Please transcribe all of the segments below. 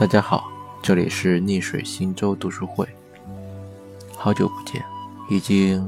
大家好，这里是逆水行舟读书会。好久不见，已经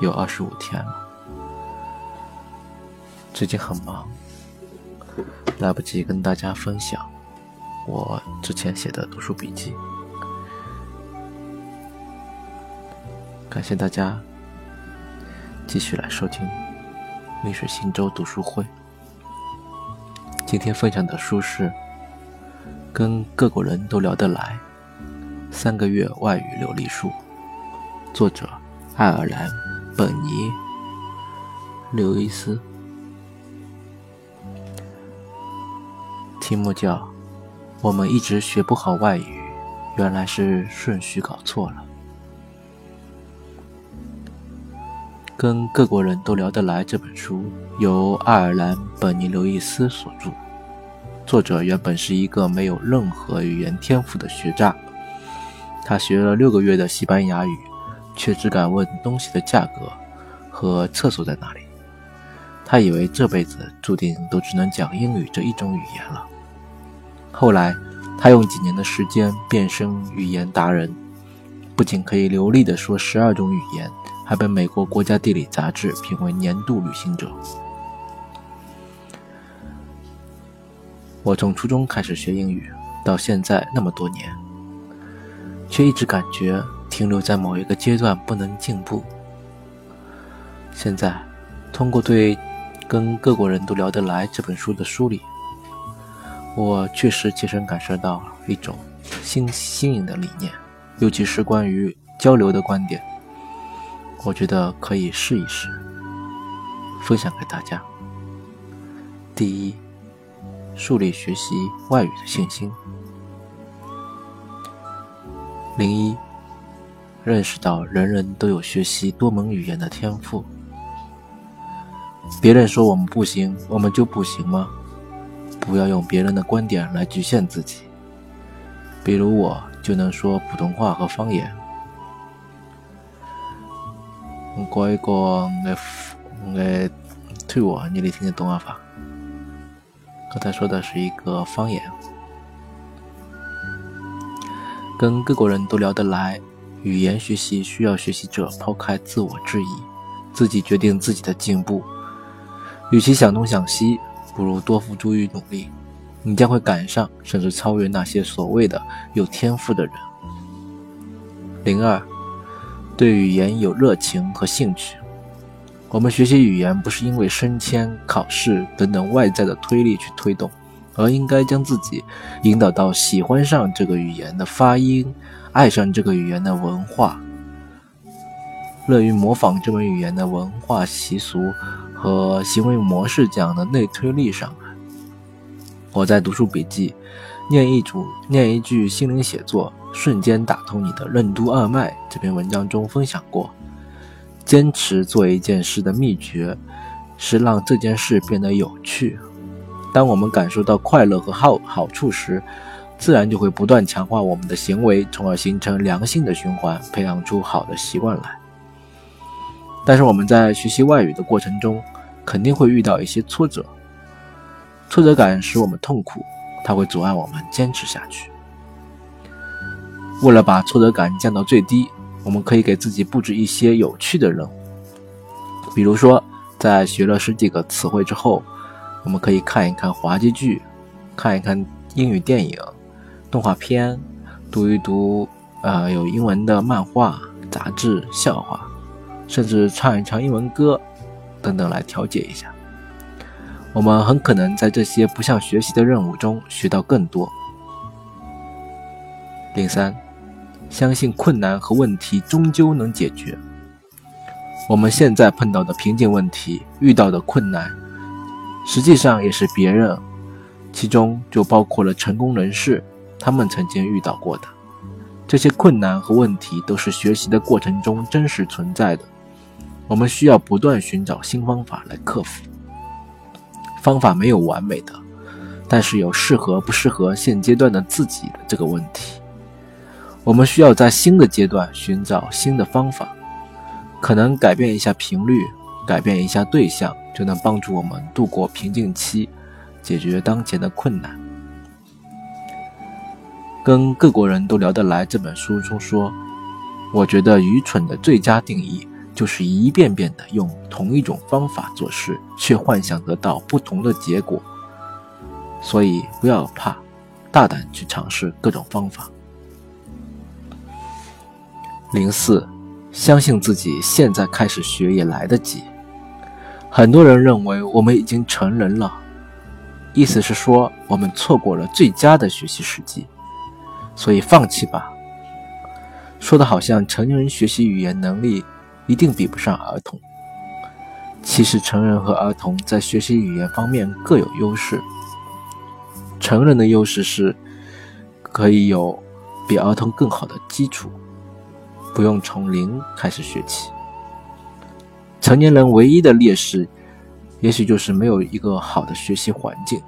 有二十五天了。最近很忙，来不及跟大家分享我之前写的读书笔记。感谢大家继续来收听逆水行舟读书会。今天分享的书是《跟各国人都聊得来》，三个月外语流利术，作者爱尔兰本尼刘易斯，题目叫《我们一直学不好外语，原来是顺序搞错了》。跟各国人都聊得来这本书由爱尔兰本尼刘易斯所著，作者原本是一个没有任何语言天赋的学渣，他学了六个月的西班牙语，却只敢问东西的价格和厕所在哪里。他以为这辈子注定都只能讲英语这一种语言了。后来，他用几年的时间变身语言达人，不仅可以流利地说十二种语言。还被美国国家地理杂志评为年度旅行者。我从初中开始学英语，到现在那么多年，却一直感觉停留在某一个阶段，不能进步。现在，通过对《跟各国人都聊得来》这本书的梳理，我确实切身感受到一种新新颖的理念，尤其是关于交流的观点。我觉得可以试一试，分享给大家。第一，树立学习外语的信心。零一，认识到人人都有学习多门语言的天赋。别人说我们不行，我们就不行吗？不要用别人的观点来局限自己。比如我就能说普通话和方言。过一个我我退我，你得听得懂啊？法，刚才说的是一个方言，跟各国人都聊得来。语言学习需要学习者抛开自我质疑，自己决定自己的进步。与其想东想西，不如多付诸于努力，你将会赶上甚至超越那些所谓的有天赋的人。零二。对语言有热情和兴趣，我们学习语言不是因为升迁、考试等等外在的推力去推动，而应该将自己引导到喜欢上这个语言的发音，爱上这个语言的文化，乐于模仿这门语言的文化习俗和行为模式这样的内推力上。我在读书笔记念一组念一句心灵写作。瞬间打通你的任督二脉。这篇文章中分享过，坚持做一件事的秘诀是让这件事变得有趣。当我们感受到快乐和好好处时，自然就会不断强化我们的行为，从而形成良性的循环，培养出好的习惯来。但是我们在学习外语的过程中，肯定会遇到一些挫折，挫折感使我们痛苦，它会阻碍我们坚持下去。为了把挫折感降到最低，我们可以给自己布置一些有趣的任务。比如说，在学了十几个词汇之后，我们可以看一看滑稽剧，看一看英语电影、动画片，读一读呃有英文的漫画、杂志、笑话，甚至唱一唱英文歌等等来调节一下。我们很可能在这些不像学习的任务中学到更多。零三。相信困难和问题终究能解决。我们现在碰到的瓶颈问题、遇到的困难，实际上也是别人，其中就包括了成功人士，他们曾经遇到过的这些困难和问题，都是学习的过程中真实存在的。我们需要不断寻找新方法来克服。方法没有完美的，但是有适合不适合现阶段的自己的这个问题。我们需要在新的阶段寻找新的方法，可能改变一下频率，改变一下对象，就能帮助我们度过瓶颈期，解决当前的困难。跟各国人都聊得来这本书中说，我觉得愚蠢的最佳定义就是一遍遍的用同一种方法做事，却幻想得到不同的结果。所以不要怕，大胆去尝试各种方法。零四，相信自己，现在开始学也来得及。很多人认为我们已经成人了，意思是说我们错过了最佳的学习时机。所以放弃吧，说的好像成人学习语言能力一定比不上儿童。其实成人和儿童在学习语言方面各有优势。成人的优势是可以有比儿童更好的基础，不用从零开始学起。成年人唯一的劣势，也许就是没有一个好的学习环境，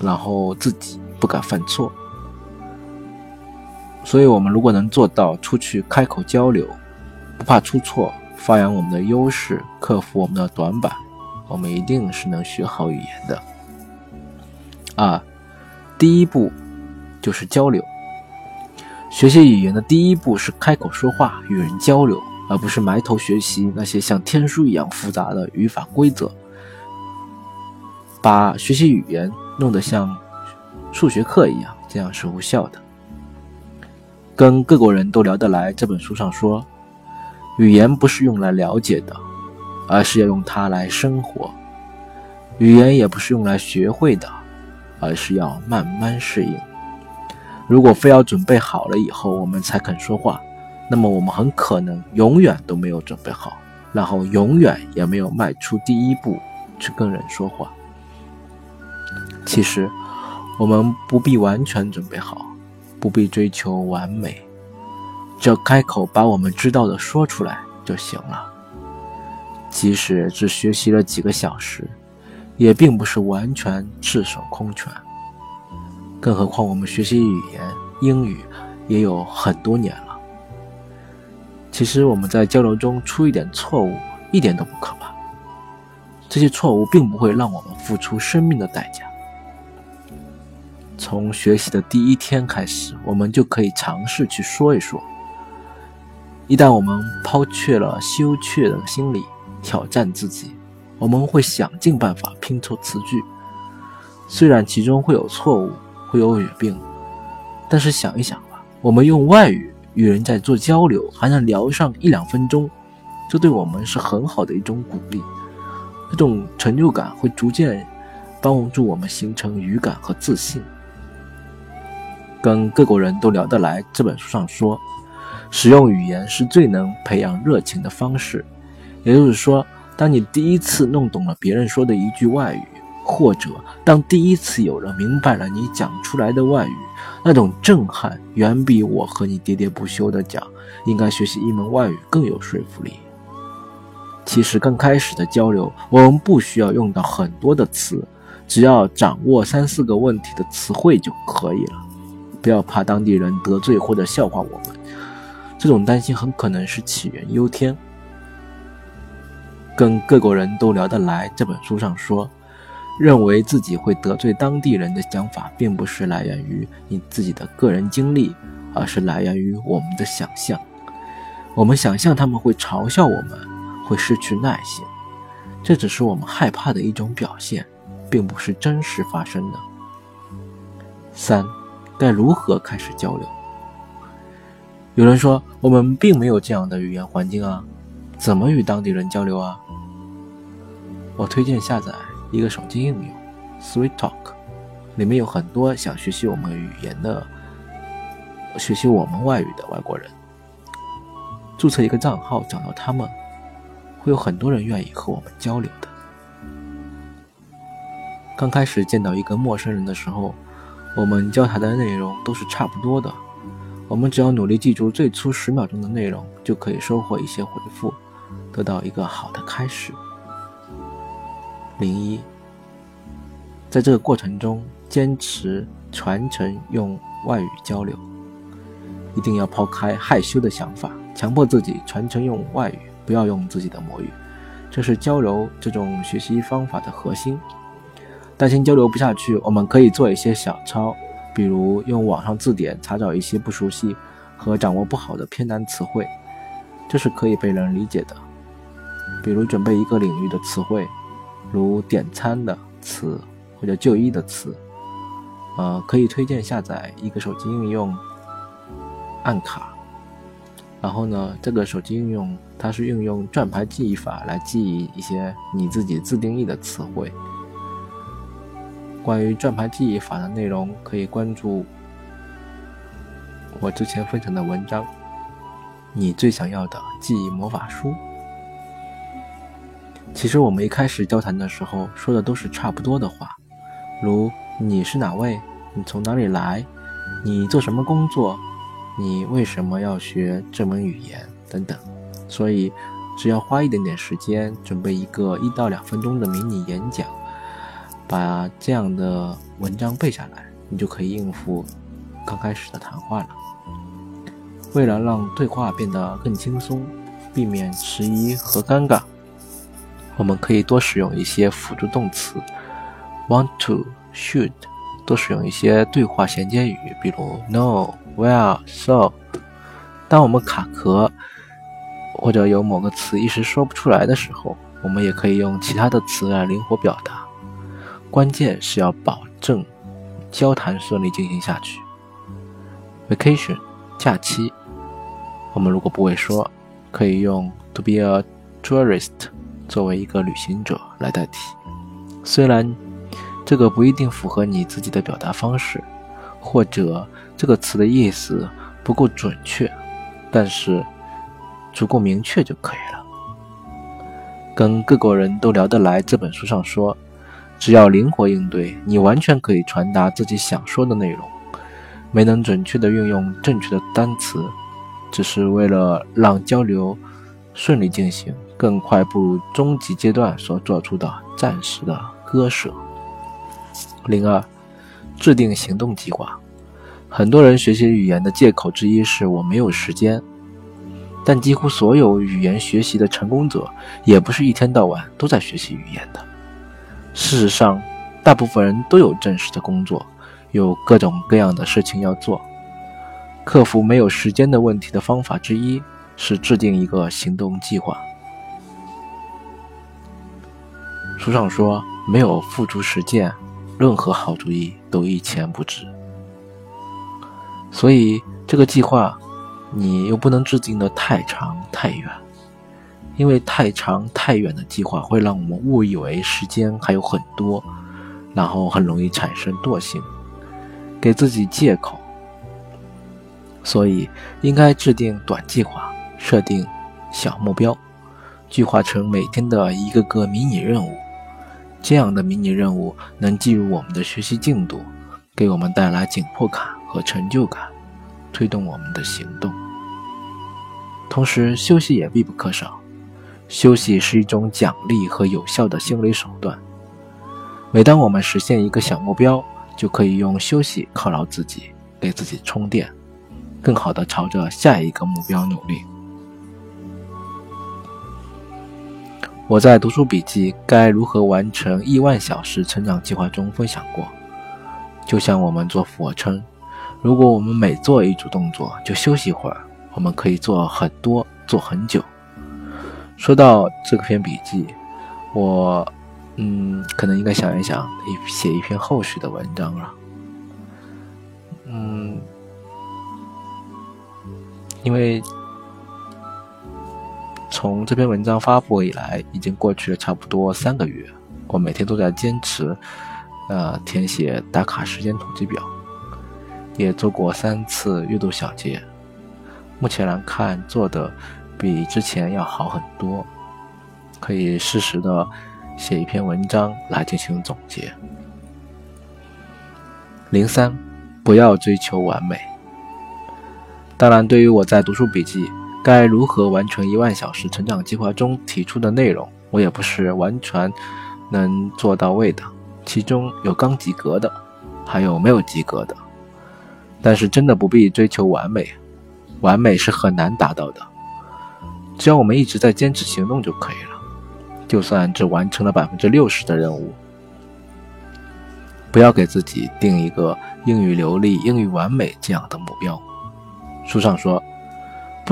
然后自己不敢犯错。所以，我们如果能做到出去开口交流，不怕出错，发扬我们的优势，克服我们的短板，我们一定是能学好语言的。啊，第一步就是交流。学习语言的第一步是开口说话，与人交流，而不是埋头学习那些像天书一样复杂的语法规则，把学习语言弄得像数学课一样，这样是无效的。跟各国人都聊得来。这本书上说，语言不是用来了解的，而是要用它来生活；语言也不是用来学会的，而是要慢慢适应。如果非要准备好了以后我们才肯说话，那么我们很可能永远都没有准备好，然后永远也没有迈出第一步去跟人说话。其实，我们不必完全准备好。不必追求完美，只要开口把我们知道的说出来就行了。即使只学习了几个小时，也并不是完全赤手空拳。更何况我们学习语言英语也有很多年了。其实我们在交流中出一点错误，一点都不可怕。这些错误并不会让我们付出生命的代价。从学习的第一天开始，我们就可以尝试去说一说。一旦我们抛却了羞怯的心理，挑战自己，我们会想尽办法拼凑词句。虽然其中会有错误，会有语病，但是想一想吧，我们用外语与人在做交流，还能聊上一两分钟，这对我们是很好的一种鼓励。这种成就感会逐渐帮助我们形成语感和自信。跟各国人都聊得来。这本书上说，使用语言是最能培养热情的方式。也就是说，当你第一次弄懂了别人说的一句外语，或者当第一次有人明白了你讲出来的外语，那种震撼远比我和你喋喋不休地讲应该学习一门外语更有说服力。其实，刚开始的交流，我们不需要用到很多的词，只要掌握三四个问题的词汇就可以了。不要怕当地人得罪或者笑话我们，这种担心很可能是杞人忧天。跟各国人都聊得来，这本书上说，认为自己会得罪当地人的想法，并不是来源于你自己的个人经历，而是来源于我们的想象。我们想象他们会嘲笑我们，会失去耐心，这只是我们害怕的一种表现，并不是真实发生的。三。该如何开始交流？有人说我们并没有这样的语言环境啊，怎么与当地人交流啊？我推荐下载一个手机应用 Sweet Talk，里面有很多想学习我们语言的、学习我们外语的外国人。注册一个账号，找到他们，会有很多人愿意和我们交流的。刚开始见到一个陌生人的时候。我们交谈的内容都是差不多的，我们只要努力记住最初十秒钟的内容，就可以收获一些回复，得到一个好的开始。零一，在这个过程中，坚持传承用外语交流，一定要抛开害羞的想法，强迫自己传承用外语，不要用自己的母语，这是交流这种学习方法的核心。担心交流不下去，我们可以做一些小抄，比如用网上字典查找一些不熟悉和掌握不好的偏难词汇，这是可以被人理解的。比如准备一个领域的词汇，如点餐的词或者就医的词，呃，可以推荐下载一个手机应用，按卡。然后呢，这个手机应用它是运用转盘记忆法来记忆一些你自己自定义的词汇。关于转盘记忆法的内容，可以关注我之前分享的文章《你最想要的记忆魔法书》。其实我们一开始交谈的时候说的都是差不多的话，如你是哪位？你从哪里来？你做什么工作？你为什么要学这门语言？等等，所以只要花一点点时间，准备一个一到两分钟的迷你演讲，把这样的文章背下来，你就可以应付刚开始的谈话了。为了让对话变得更轻松，避免迟疑和尴尬，我们可以多使用一些辅助动词，want to、should，多使用一些对话衔接语，比如 no。Well, so，当我们卡壳或者有某个词一时说不出来的时候，我们也可以用其他的词来灵活表达。关键是要保证交谈顺利进行下去。Vacation，假期，我们如果不会说，可以用 to be a tourist 作为一个旅行者来代替。虽然这个不一定符合你自己的表达方式。或者这个词的意思不够准确，但是足够明确就可以了。跟各国人都聊得来这本书上说，只要灵活应对，你完全可以传达自己想说的内容。没能准确的运用正确的单词，只是为了让交流顺利进行，更快步入终极阶段所做出的暂时的割舍。零二。制定行动计划。很多人学习语言的借口之一是我没有时间，但几乎所有语言学习的成功者也不是一天到晚都在学习语言的。事实上，大部分人都有正式的工作，有各种各样的事情要做。克服没有时间的问题的方法之一是制定一个行动计划。书上说，没有付诸实践。任何好主意都一钱不值，所以这个计划你又不能制定的太长太远，因为太长太远的计划会让我们误以为时间还有很多，然后很容易产生惰性，给自己借口。所以应该制定短计划，设定小目标，计划成每天的一个个迷你任务。这样的迷你任务能计入我们的学习进度，给我们带来紧迫感和成就感，推动我们的行动。同时，休息也必不可少。休息是一种奖励和有效的心理手段。每当我们实现一个小目标，就可以用休息犒劳自己，给自己充电，更好的朝着下一个目标努力。我在读书笔记《该如何完成亿万小时成长计划》中分享过，就像我们做俯卧撑，如果我们每做一组动作就休息一会儿，我们可以做很多，做很久。说到这篇笔记，我嗯，可能应该想一想，写一篇后续的文章了。嗯，因为。从这篇文章发布以来，已经过去了差不多三个月。我每天都在坚持，呃，填写打卡时间统计表，也做过三次阅读小结。目前来看，做的比之前要好很多，可以适时的写一篇文章来进行总结。零三，不要追求完美。当然，对于我在读书笔记。该如何完成一万小时成长计划中提出的内容，我也不是完全能做到位的。其中有刚及格的，还有没有及格的。但是真的不必追求完美，完美是很难达到的。只要我们一直在坚持行动就可以了。就算只完成了百分之六十的任务，不要给自己定一个英语流利、英语完美这样的目标。书上说，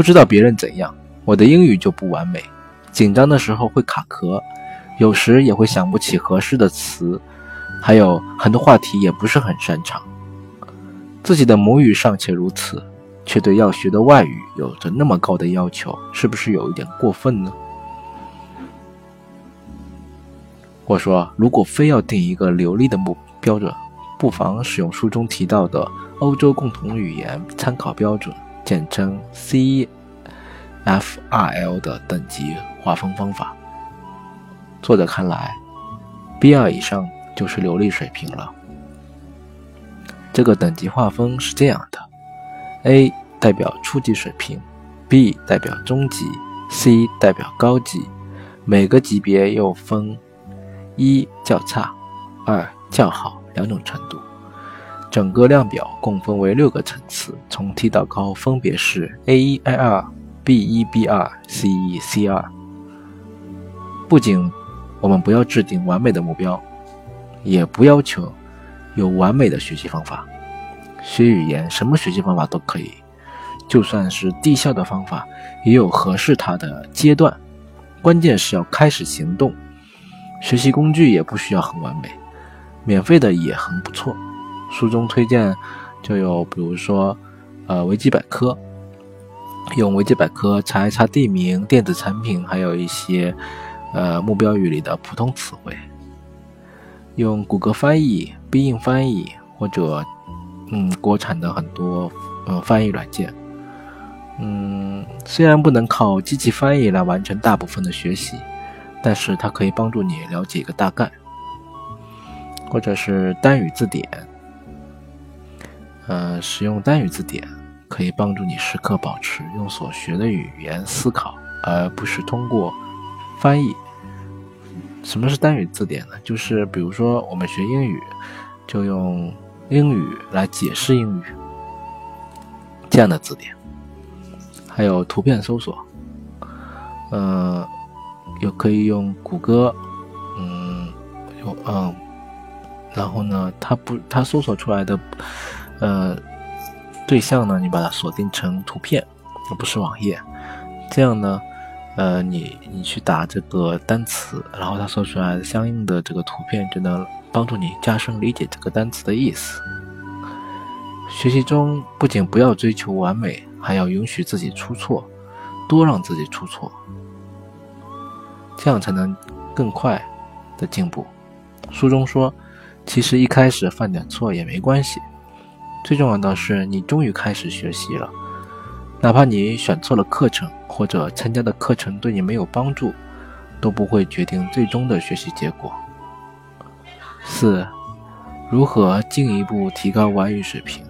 不知道别人怎样，我的英语就不完美，紧张的时候会卡壳，有时也会想不起合适的词，还有很多话题也不是很擅长。自己的母语尚且如此，却对要学的外语有着那么高的要求，是不是有一点过分呢？我说，如果非要定一个流利的目标准，不妨使用书中提到的欧洲共同语言参考标准，简称 CFRL 的等级划分方法。作者看来，B2 以上就是流利水平了。这个等级划分是这样的：A 代表初级水平，B 代表中级，C 代表高级。每个级别又分一较差、二较好两种程度。整个量表共分为六个层次，从低到高分别是 A1、A2、B1、B2、C1、C2。不仅我们不要制定完美的目标，也不要求。有完美的学习方法，学语言什么学习方法都可以，就算是地效的方法，也有合适它的阶段。关键是要开始行动。学习工具也不需要很完美，免费的也很不错。书中推荐就有，比如说，呃，维基百科，用维基百科查一查地名、电子产品，还有一些呃目标语里的普通词汇。用谷歌翻译、必应翻译或者，嗯，国产的很多呃翻译软件，嗯，虽然不能靠机器翻译来完成大部分的学习，但是它可以帮助你了解一个大概。或者是单语字典，呃，使用单语字典可以帮助你时刻保持用所学的语言思考，而不是通过翻译。什么是单语字典呢？就是比如说我们学英语，就用英语来解释英语这样的字典。还有图片搜索，嗯，又可以用谷歌，嗯，有嗯，然后呢，它不，它搜索出来的呃对象呢，你把它锁定成图片，而不是网页，这样呢。呃，你你去打这个单词，然后它搜出来相应的这个图片，就能帮助你加深理解这个单词的意思。学习中不仅不要追求完美，还要允许自己出错，多让自己出错，这样才能更快的进步。书中说，其实一开始犯点错也没关系，最重要的是你终于开始学习了。哪怕你选错了课程，或者参加的课程对你没有帮助，都不会决定最终的学习结果。四、如何进一步提高外语水平？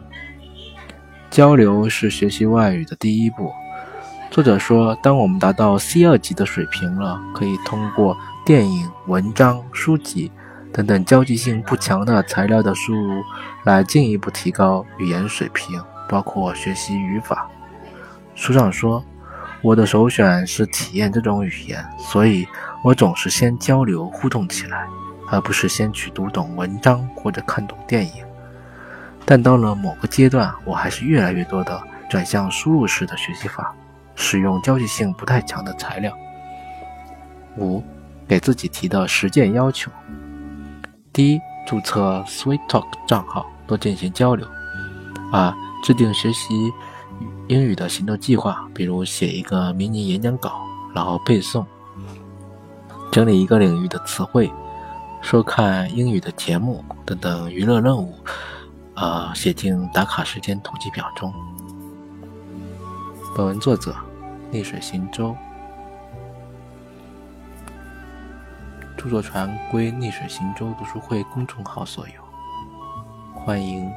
交流是学习外语的第一步。作者说，当我们达到 C 二级的水平了，可以通过电影、文章、书籍等等交际性不强的材料的输入，来进一步提高语言水平，包括学习语法。书上说，我的首选是体验这种语言，所以我总是先交流互动起来，而不是先去读懂文章或者看懂电影。但到了某个阶段，我还是越来越多的转向输入式的学习法，使用交际性不太强的材料。五，给自己提的实践要求：一，注册 SweetTalk 账号，多进行交流；二，制定学习。英语的行动计划，比如写一个迷你演讲稿，然后背诵，整理一个领域的词汇，收看英语的节目等等娱乐任务，啊，写进打卡时间统计表中。本文作者：逆水行舟，著作权归逆水行舟读书会公众号所有，欢迎。